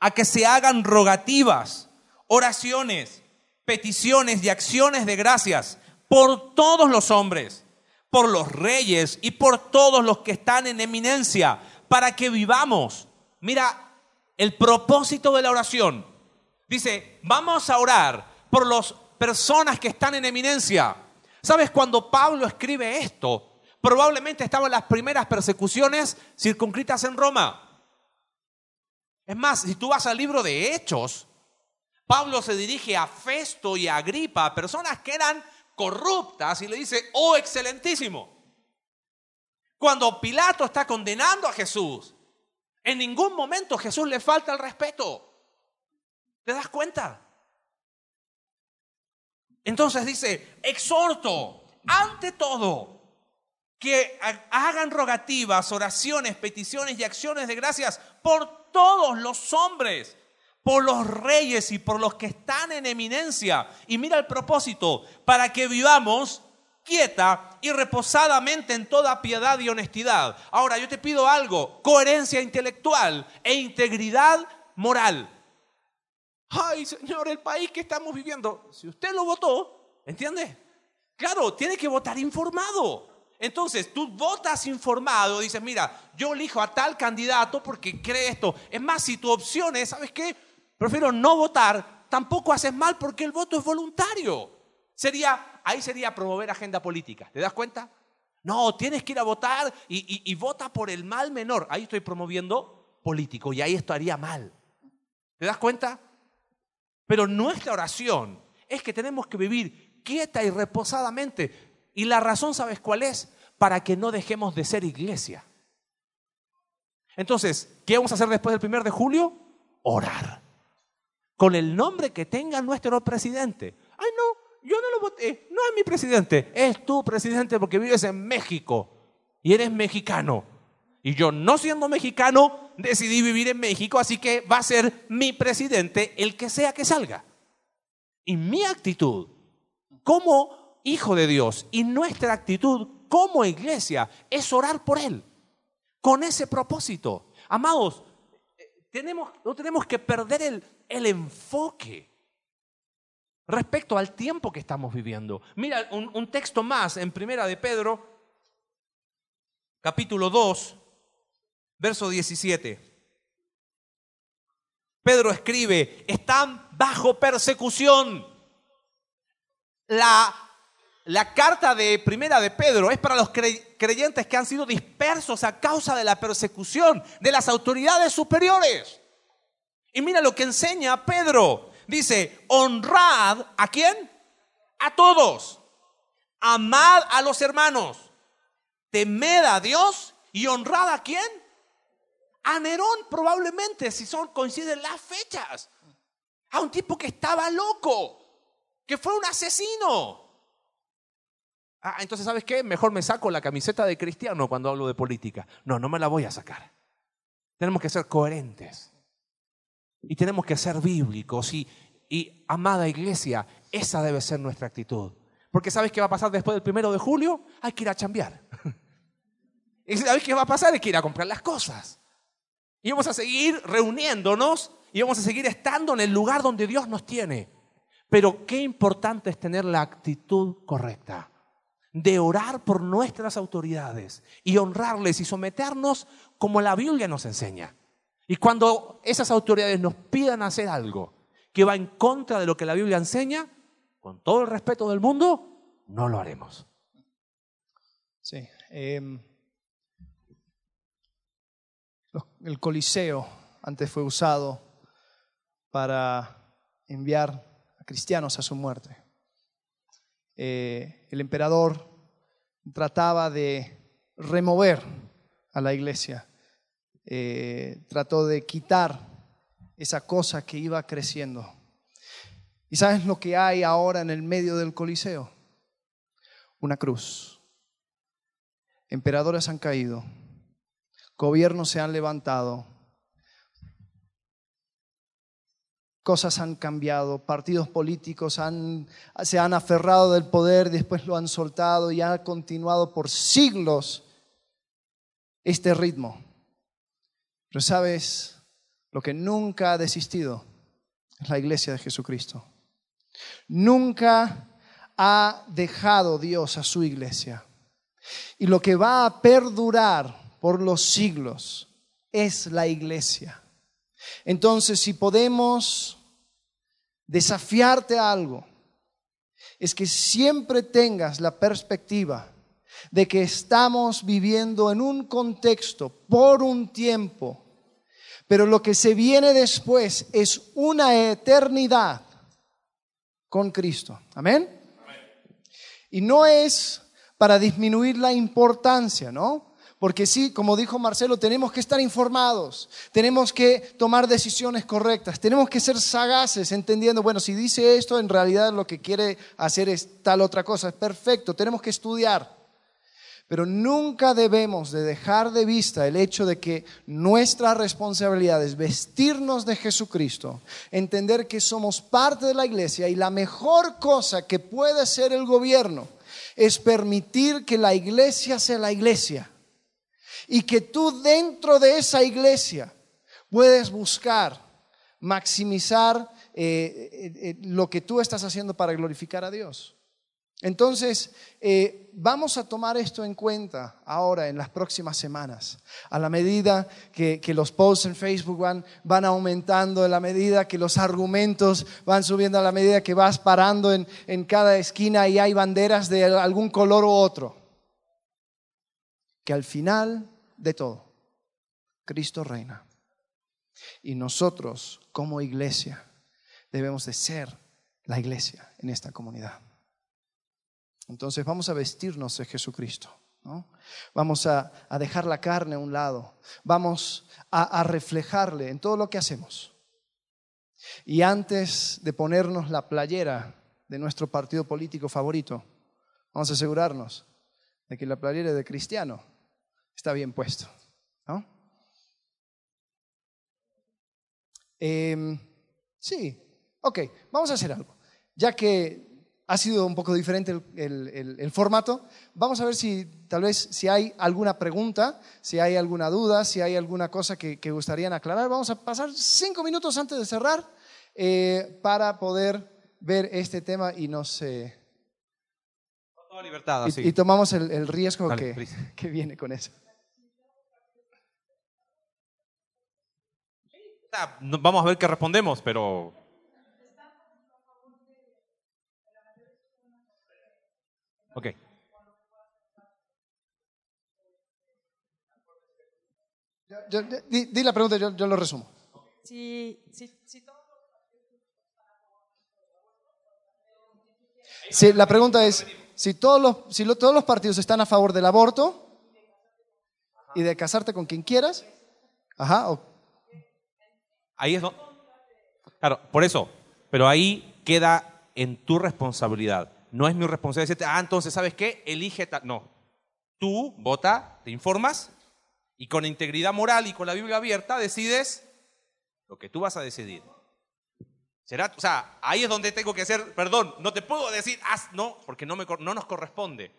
a que se hagan rogativas, oraciones, peticiones y acciones de gracias por todos los hombres, por los reyes y por todos los que están en eminencia para que vivamos. Mira el propósito de la oración. Dice, vamos a orar por las personas que están en eminencia. ¿Sabes cuando Pablo escribe esto? Probablemente estaban las primeras persecuciones circunscritas en Roma. Es más, si tú vas al libro de Hechos, Pablo se dirige a Festo y a Agripa, personas que eran corruptas, y le dice, oh excelentísimo, cuando Pilato está condenando a Jesús, en ningún momento Jesús le falta el respeto. ¿Te das cuenta? Entonces dice, exhorto ante todo que hagan rogativas, oraciones, peticiones y acciones de gracias por todos los hombres, por los reyes y por los que están en eminencia. Y mira el propósito, para que vivamos quieta y reposadamente en toda piedad y honestidad. Ahora, yo te pido algo, coherencia intelectual e integridad moral. Ay, Señor, el país que estamos viviendo, si usted lo votó, ¿entiende? Claro, tiene que votar informado. Entonces, tú votas informado, dices, mira, yo elijo a tal candidato porque cree esto. Es más, si tu opción es, ¿sabes qué? Prefiero no votar, tampoco haces mal porque el voto es voluntario. Sería, ahí sería promover agenda política. ¿Te das cuenta? No, tienes que ir a votar y, vota por el mal menor. Ahí estoy promoviendo político y ahí estaría mal. ¿Te das cuenta? Pero nuestra oración es que tenemos que vivir quieta y reposadamente. Y la razón, ¿sabes cuál es? Para que no dejemos de ser iglesia. Entonces, ¿qué vamos a hacer después del primer de julio? Orar. Con el nombre que tenga nuestro presidente. Ay, no, yo no lo voté. No es mi presidente. Es tu presidente porque vives en México y eres mexicano. Y yo, no siendo mexicano, decidí vivir en México, así que va a ser mi presidente el que sea que salga. Y mi actitud como hijo de Dios y nuestra actitud como iglesia es orar por Él, con ese propósito. Amados, tenemos, no tenemos que perder el, el enfoque respecto al tiempo que estamos viviendo. Mira, un, texto más en Primera de Pedro, capítulo 2, verso 17. Pedro escribe, están bajo persecución. La, la, carta de primera de Pedro es para los creyentes que han sido dispersos a causa de la persecución de las autoridades superiores. Y mira lo que enseña Pedro. Dice, honrad a quién? A todos. Amad a los hermanos. Temed a Dios y honrad a quién? A Nerón probablemente, si son coinciden las fechas. A un tipo que estaba loco, que fue un asesino. Ah, entonces, ¿sabes qué? Mejor me saco la camiseta de cristiano cuando hablo de política. No, no me la voy a sacar. Tenemos que ser coherentes. Y tenemos que ser bíblicos. Y, y amada iglesia, esa debe ser nuestra actitud. Porque ¿sabes qué va a pasar después del primero de julio? Hay que ir a chambear. (laughs) ¿Y sabes qué va a pasar? Hay que ir a comprar las cosas. Y vamos a seguir reuniéndonos y vamos a seguir estando en el lugar donde Dios nos tiene. Pero qué importante es tener la actitud correcta de orar por nuestras autoridades y honrarles y someternos como la Biblia nos enseña. Y cuando esas autoridades nos pidan hacer algo que va en contra de lo que la Biblia enseña, con todo el respeto del mundo, no lo haremos. Sí. Em, el Coliseo antes fue usado para enviar a cristianos a su muerte. Eh, el emperador trataba de remover a la iglesia, eh, trató de quitar esa cosa que iba creciendo. ¿Y sabes lo que hay ahora en el medio del Coliseo? Una cruz. Emperadores han caído gobiernos se han levantado, cosas han cambiado, partidos políticos se han aferrado del poder, después lo han soltado y ha continuado por siglos este ritmo. Pero sabes, lo que nunca ha desistido es la iglesia de Jesucristo. Nunca ha dejado Dios a su iglesia. Y lo que va a perdurar por los siglos es la iglesia. Entonces, si podemos desafiarte a algo, es que siempre tengas la perspectiva de que estamos viviendo en un contexto por un tiempo, pero lo que se viene después es una eternidad con Cristo. Amén. Y no es para disminuir la importancia, ¿no? Porque sí, como dijo Marcelo, tenemos que estar informados, tenemos que tomar decisiones correctas, tenemos que ser sagaces, entendiendo, bueno, si dice esto, en realidad lo que quiere hacer es tal otra cosa. Es perfecto, tenemos que estudiar. Pero nunca debemos de dejar de vista el hecho de que nuestra responsabilidad es vestirnos de Jesucristo, entender que somos parte de la iglesia y la mejor cosa que puede hacer el gobierno es permitir que la iglesia sea la iglesia y que tú dentro de esa iglesia puedes buscar maximizar eh, eh, eh, lo que tú estás haciendo para glorificar a Dios. Entonces, vamos a tomar esto en cuenta ahora en las próximas semanas, a la medida que, los posts en Facebook van, van, aumentando, a la medida que los argumentos van subiendo, a la medida que vas parando en, en cada esquina y hay banderas de algún color u otro. Que al final de todo. Cristo reina. Y nosotros como iglesia debemos de ser la iglesia en esta comunidad. Entonces vamos a vestirnos de Jesucristo. Vamos a, dejar la carne a un lado. Vamos a, a reflejarle en todo lo que hacemos. Y antes de ponernos la playera de nuestro partido político favorito, vamos a asegurarnos de que la playera de cristiano está bien puesto. ¿no? Em, sí, ok, vamos a hacer algo. Ya que ha sido un poco diferente el, formato, vamos a ver si tal vez si hay alguna pregunta, si hay alguna duda, si hay alguna cosa que, gustarían aclarar. Vamos a pasar cinco minutos antes de cerrar eh, para poder ver este tema y nos... Eh, libertad, y, tomamos el, riesgo que, (laughs) que viene con eso. Vamos a ver qué respondemos, pero... Ok. di, la pregunta, yo, yo lo resumo. Si, si, si Sí, la pregunta es, si todos los, si todos los partidos están a favor del aborto y de casarte con quien quieras, ajá, ahí es donde... Claro, por eso, pero ahí queda en tu responsabilidad. No es mi responsabilidad decirte, ah, entonces, ¿sabes qué? Elige tal... No, tú vota, te informas y con integridad moral y con la Biblia abierta decides lo que tú vas a decidir. ¿Será? O sea, ahí es donde tengo que hacer, perdón, no te puedo decir, haz, no, porque no, me, no nos corresponde.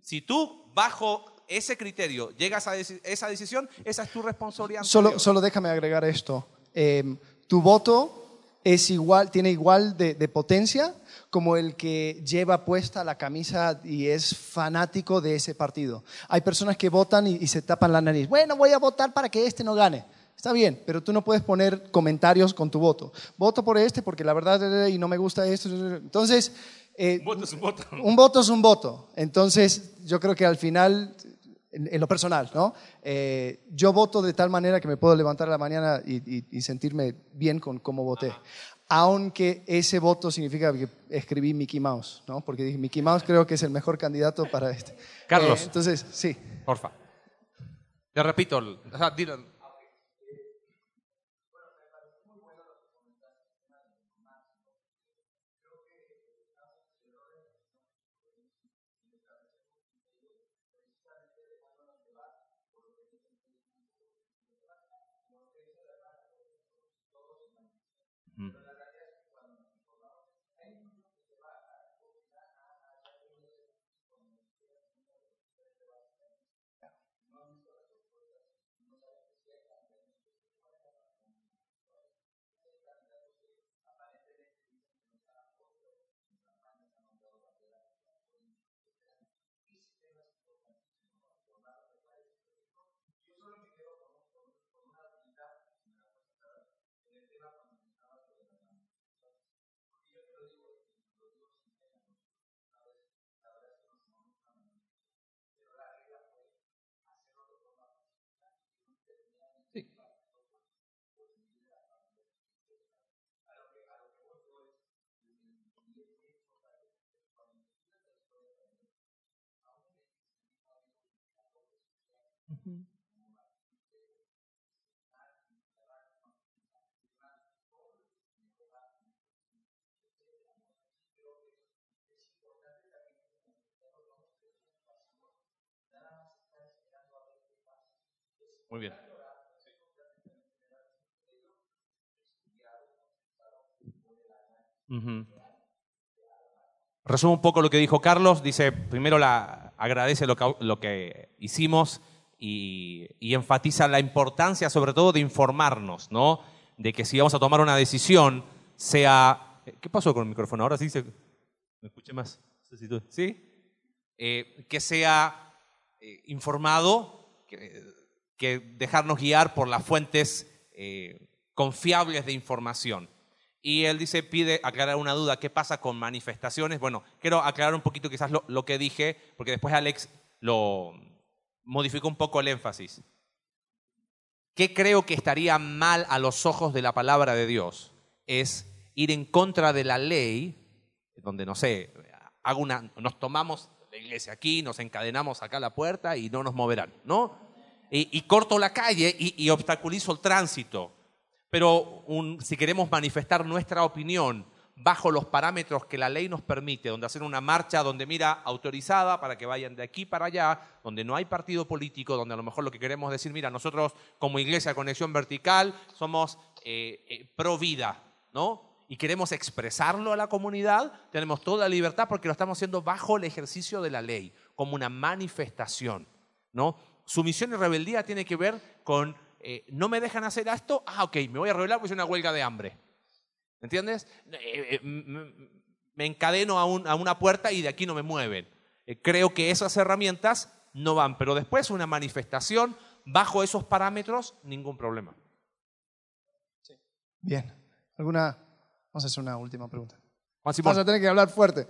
Si tú bajo ese criterio llegas a esa decisión, esa es tu responsabilidad. Solo, solo déjame agregar esto. Em, tu voto es igual, tiene igual de, potencia como el que lleva puesta la camisa y es fanático de ese partido. Hay personas que votan y se tapan la nariz. Bueno, voy a votar para que este no gane. Está bien, pero tú no puedes poner comentarios con tu voto. Voto por este porque la verdad y no me gusta esto. Entonces, eh, un voto es un voto. Un voto es un voto. Entonces, yo creo que al final, en, lo personal, ¿no? Eh, yo voto de tal manera que me puedo levantar a la mañana y, sentirme bien con cómo voté. Aunque ese voto significa que escribí Mickey Mouse, ¿no? Porque dije, Mickey Mouse creo que es el mejor candidato para este. Carlos. Eh, entonces, sí. Porfa. Te repito, o sea, Muy bien. Resumo un poco lo que dijo Carlos. Dice, primero la, agradece lo que, lo que hicimos y, enfatiza la importancia sobre todo de informarnos, ¿no? De que si vamos a tomar una decisión, sea... ¿Qué pasó con el micrófono? Ahora sí se... ¿Me escuché más? ¿Sí? Eh, que sea eh, informado, que, dejarnos guiar por las fuentes eh, confiables de información. Y él dice, pide aclarar una duda, ¿qué pasa con manifestaciones? Bueno, quiero aclarar un poquito quizás lo, que dije, porque después Alex lo modificó un poco el énfasis. ¿Qué creo que estaría mal a los ojos de la palabra de Dios? Es ir en contra de la ley, donde, no sé, hago una, nos tomamos, la iglesia aquí, nos encadenamos acá a la puerta y no nos moverán, ¿no? Y, corto la calle y, obstaculizo el tránsito. Pero si queremos manifestar nuestra opinión bajo los parámetros que la ley nos permite, donde hacer una marcha donde mira autorizada para que vayan de aquí para allá, donde no hay partido político, donde a lo mejor lo que queremos decir, mira, nosotros como Iglesia Conexión Vertical somos eh, eh, pro vida, ¿no? Y queremos expresarlo a la comunidad, tenemos toda la libertad porque lo estamos haciendo bajo el ejercicio de la ley, como una manifestación, ¿no? Sumisión y rebeldía tiene que ver con, eh, no me dejan hacer esto, ah, ok, me voy a rebelar porque es una huelga de hambre. ¿Entiendes? Eh, eh, me encadeno a, una puerta y de aquí no me mueven. Eh, creo que esas herramientas no van, pero después una manifestación bajo esos parámetros, ningún problema. Bien. ¿Alguna? Vamos a hacer una última pregunta. Vamos a tener que hablar fuerte.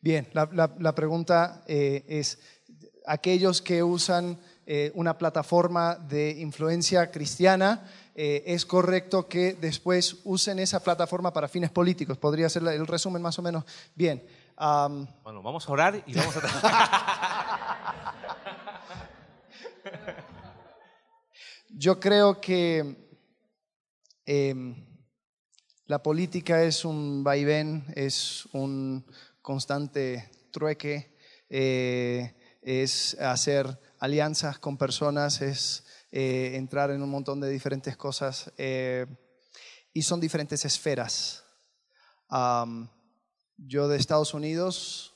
Bien, la, pregunta eh, es, aquellos que usan eh, una plataforma de influencia cristiana, eh, ¿es correcto que después usen esa plataforma para fines políticos? Podría ser el resumen más o menos. Bien. bueno, vamos a orar y vamos a... (laughs) Yo creo que em, la política es un vaivén, es un constante trueque, eh, es hacer alianzas con personas, es eh, entrar en un montón de diferentes cosas eh, y son diferentes esferas. yo de Estados Unidos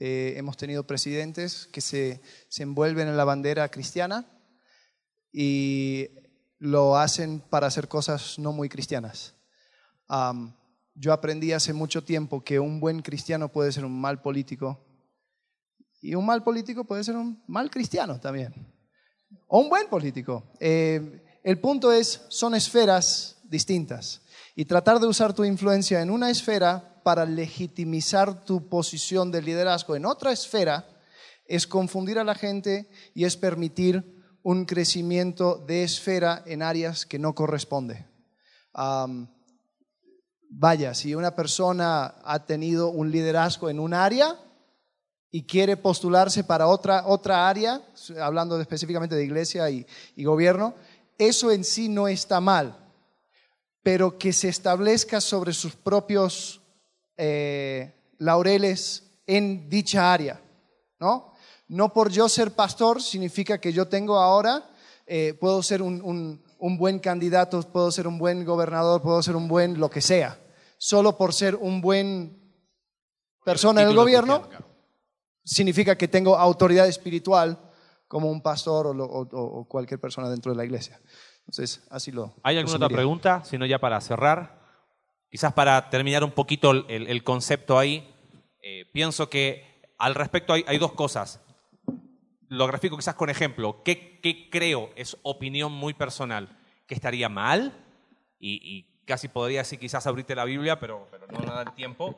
hemos tenido presidentes que se, se, envuelven en la bandera cristiana y lo hacen para hacer cosas no muy cristianas. Yo aprendí hace mucho tiempo que un buen cristiano puede ser un mal político y un mal político puede ser un mal cristiano también. O un buen político. Eh, el punto es, son esferas distintas. Y tratar de usar tu influencia en una esfera para legitimizar tu posición de liderazgo en otra esfera es confundir a la gente y es permitir un crecimiento de esfera en áreas que no corresponde. Vaya, si una persona ha tenido un liderazgo en un área y quiere postularse para otra, otra área, hablando específicamente de iglesia y, gobierno, eso en sí no está mal, pero que se establezca sobre sus propios eh, laureles en dicha área, ¿no? No por yo ser pastor significa que yo tengo ahora, eh, puedo ser un un buen candidato, puedo ser un buen gobernador, puedo ser un buen lo que sea. Solo por ser un buen persona en el gobierno, significa que tengo autoridad espiritual como un pastor o, cualquier persona dentro de la iglesia. Entonces, así lo. ¿Hay alguna otra pregunta? Si no, ya para cerrar. Quizás para terminar un poquito el, concepto ahí, eh, pienso que al respecto hay, hay dos cosas lo grafico quizás con ejemplo. ¿Qué, creo? Es opinión muy personal. ¿Que estaría mal? Y, casi podría decir quizás abrirte la Biblia, pero, no nos da el tiempo.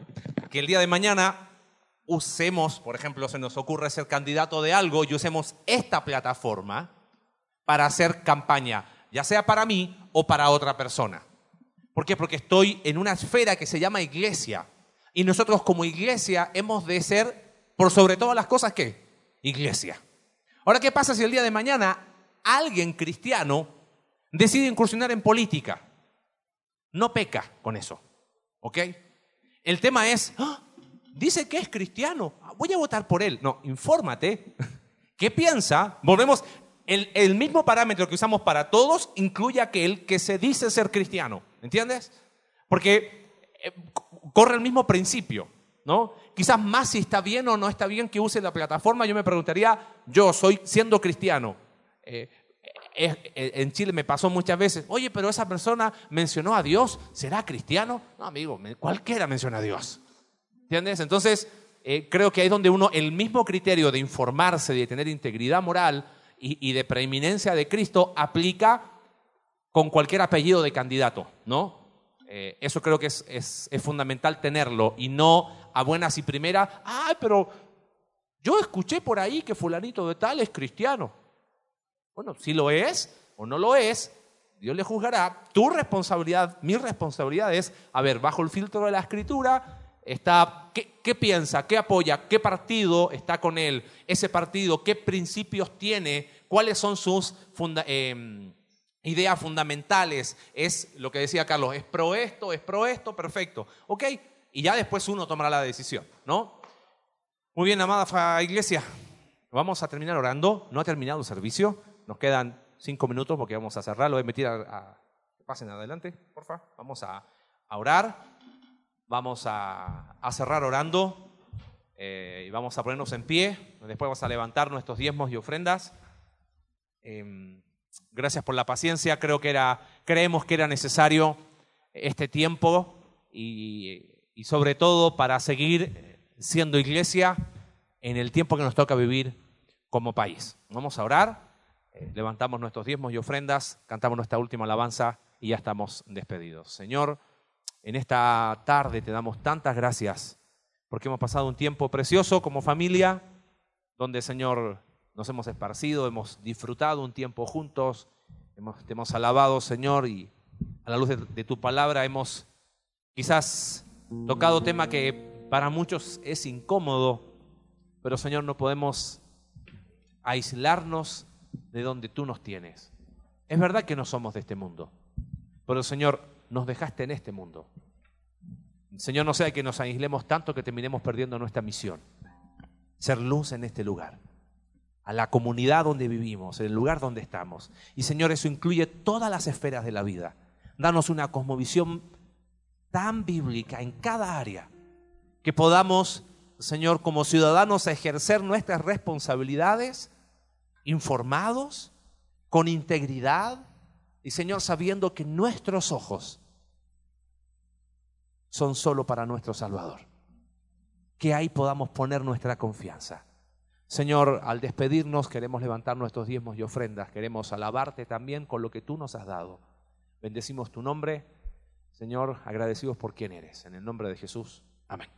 Que el día de mañana usemos, por ejemplo, se nos ocurre ser candidato de algo y usemos esta plataforma para hacer campaña, ya sea para mí o para otra persona. ¿Por qué? Porque estoy en una esfera que se llama iglesia. Y nosotros como iglesia hemos de ser, por sobre todas las cosas, ¿qué? Iglesia. Ahora, ¿qué pasa si el día de mañana alguien cristiano decide incursionar en política? No peca con eso, ¿ok? El tema es, ¡ah! dice que es cristiano, voy a votar por él. No, infórmate. (laughs) ¿Qué piensa? Volvemos, el, el mismo parámetro que usamos para todos incluye aquel que se dice ser cristiano. ¿Entiendes? Porque eh, corre el mismo principio, ¿no? Quizás más si está bien o no está bien que use la plataforma, yo me preguntaría, yo soy siendo cristiano. Eh, eh, en Chile me pasó muchas veces, oye, pero esa persona mencionó a Dios, ¿será cristiano? No, amigo, cualquiera menciona a Dios. ¿Entiendes? Entonces, creo que ahí es donde uno, el mismo criterio de informarse, de tener integridad moral y, de preeminencia de Cristo, aplica con cualquier apellido de candidato, ¿no? Eh, eso creo que es, fundamental tenerlo y no a buenas y primeras, ay, pero yo escuché por ahí que fulanito de tal es cristiano. Bueno, si lo es o no lo es, Dios le juzgará. Tu responsabilidad, mi responsabilidad es, a ver, bajo el filtro de la escritura, está, ¿qué, piensa? ¿Qué apoya? ¿Qué partido está con él? Ese partido, ¿qué principios tiene? ¿Cuáles son sus eh, ideas fundamentales, es lo que decía Carlos, es pro esto, es pro esto, perfecto, ¿ok? Y ya después uno tomará la decisión, ¿no? Muy bien, amada iglesia, vamos a terminar orando, no ha terminado el servicio, nos quedan cinco minutos porque vamos a cerrar, lo voy a meter a... pasen adelante, por favor, vamos a, orar, vamos a, cerrar orando eh, y vamos a ponernos en pie, después vamos a levantar nuestros diezmos y ofrendas. Em, Gracias por la paciencia. Creo que era, creemos que era necesario este tiempo y, sobre todo para seguir siendo iglesia en el tiempo que nos toca vivir como país. Vamos a orar, eh, levantamos nuestros diezmos y ofrendas, cantamos nuestra última alabanza y ya estamos despedidos. Señor, en esta tarde te damos tantas gracias porque hemos pasado un tiempo precioso como familia, donde Señor nos hemos esparcido, hemos disfrutado un tiempo juntos, hemos, te hemos alabado, Señor, y a la luz de, tu palabra hemos quizás tocado tema que para muchos es incómodo, pero Señor, no podemos aislarnos de donde tú nos tienes. Es verdad que no somos de este mundo, pero Señor, nos dejaste en este mundo. Señor, no sea que nos aislemos tanto que terminemos perdiendo nuestra misión, ser luz en este lugar a la comunidad donde vivimos, en el lugar donde estamos. Y Señor, eso incluye todas las esferas de la vida. Danos una cosmovisión tan bíblica en cada área que podamos, Señor, como ciudadanos ejercer nuestras responsabilidades informados, con integridad y, Señor, sabiendo que nuestros ojos son solo para nuestro Salvador. Que ahí podamos poner nuestra confianza. Señor, al despedirnos queremos levantar nuestros diezmos y ofrendas, queremos alabarte también con lo que tú nos has dado. Bendecimos tu nombre, Señor, agradecidos por quien eres. En el nombre de Jesús. Amén.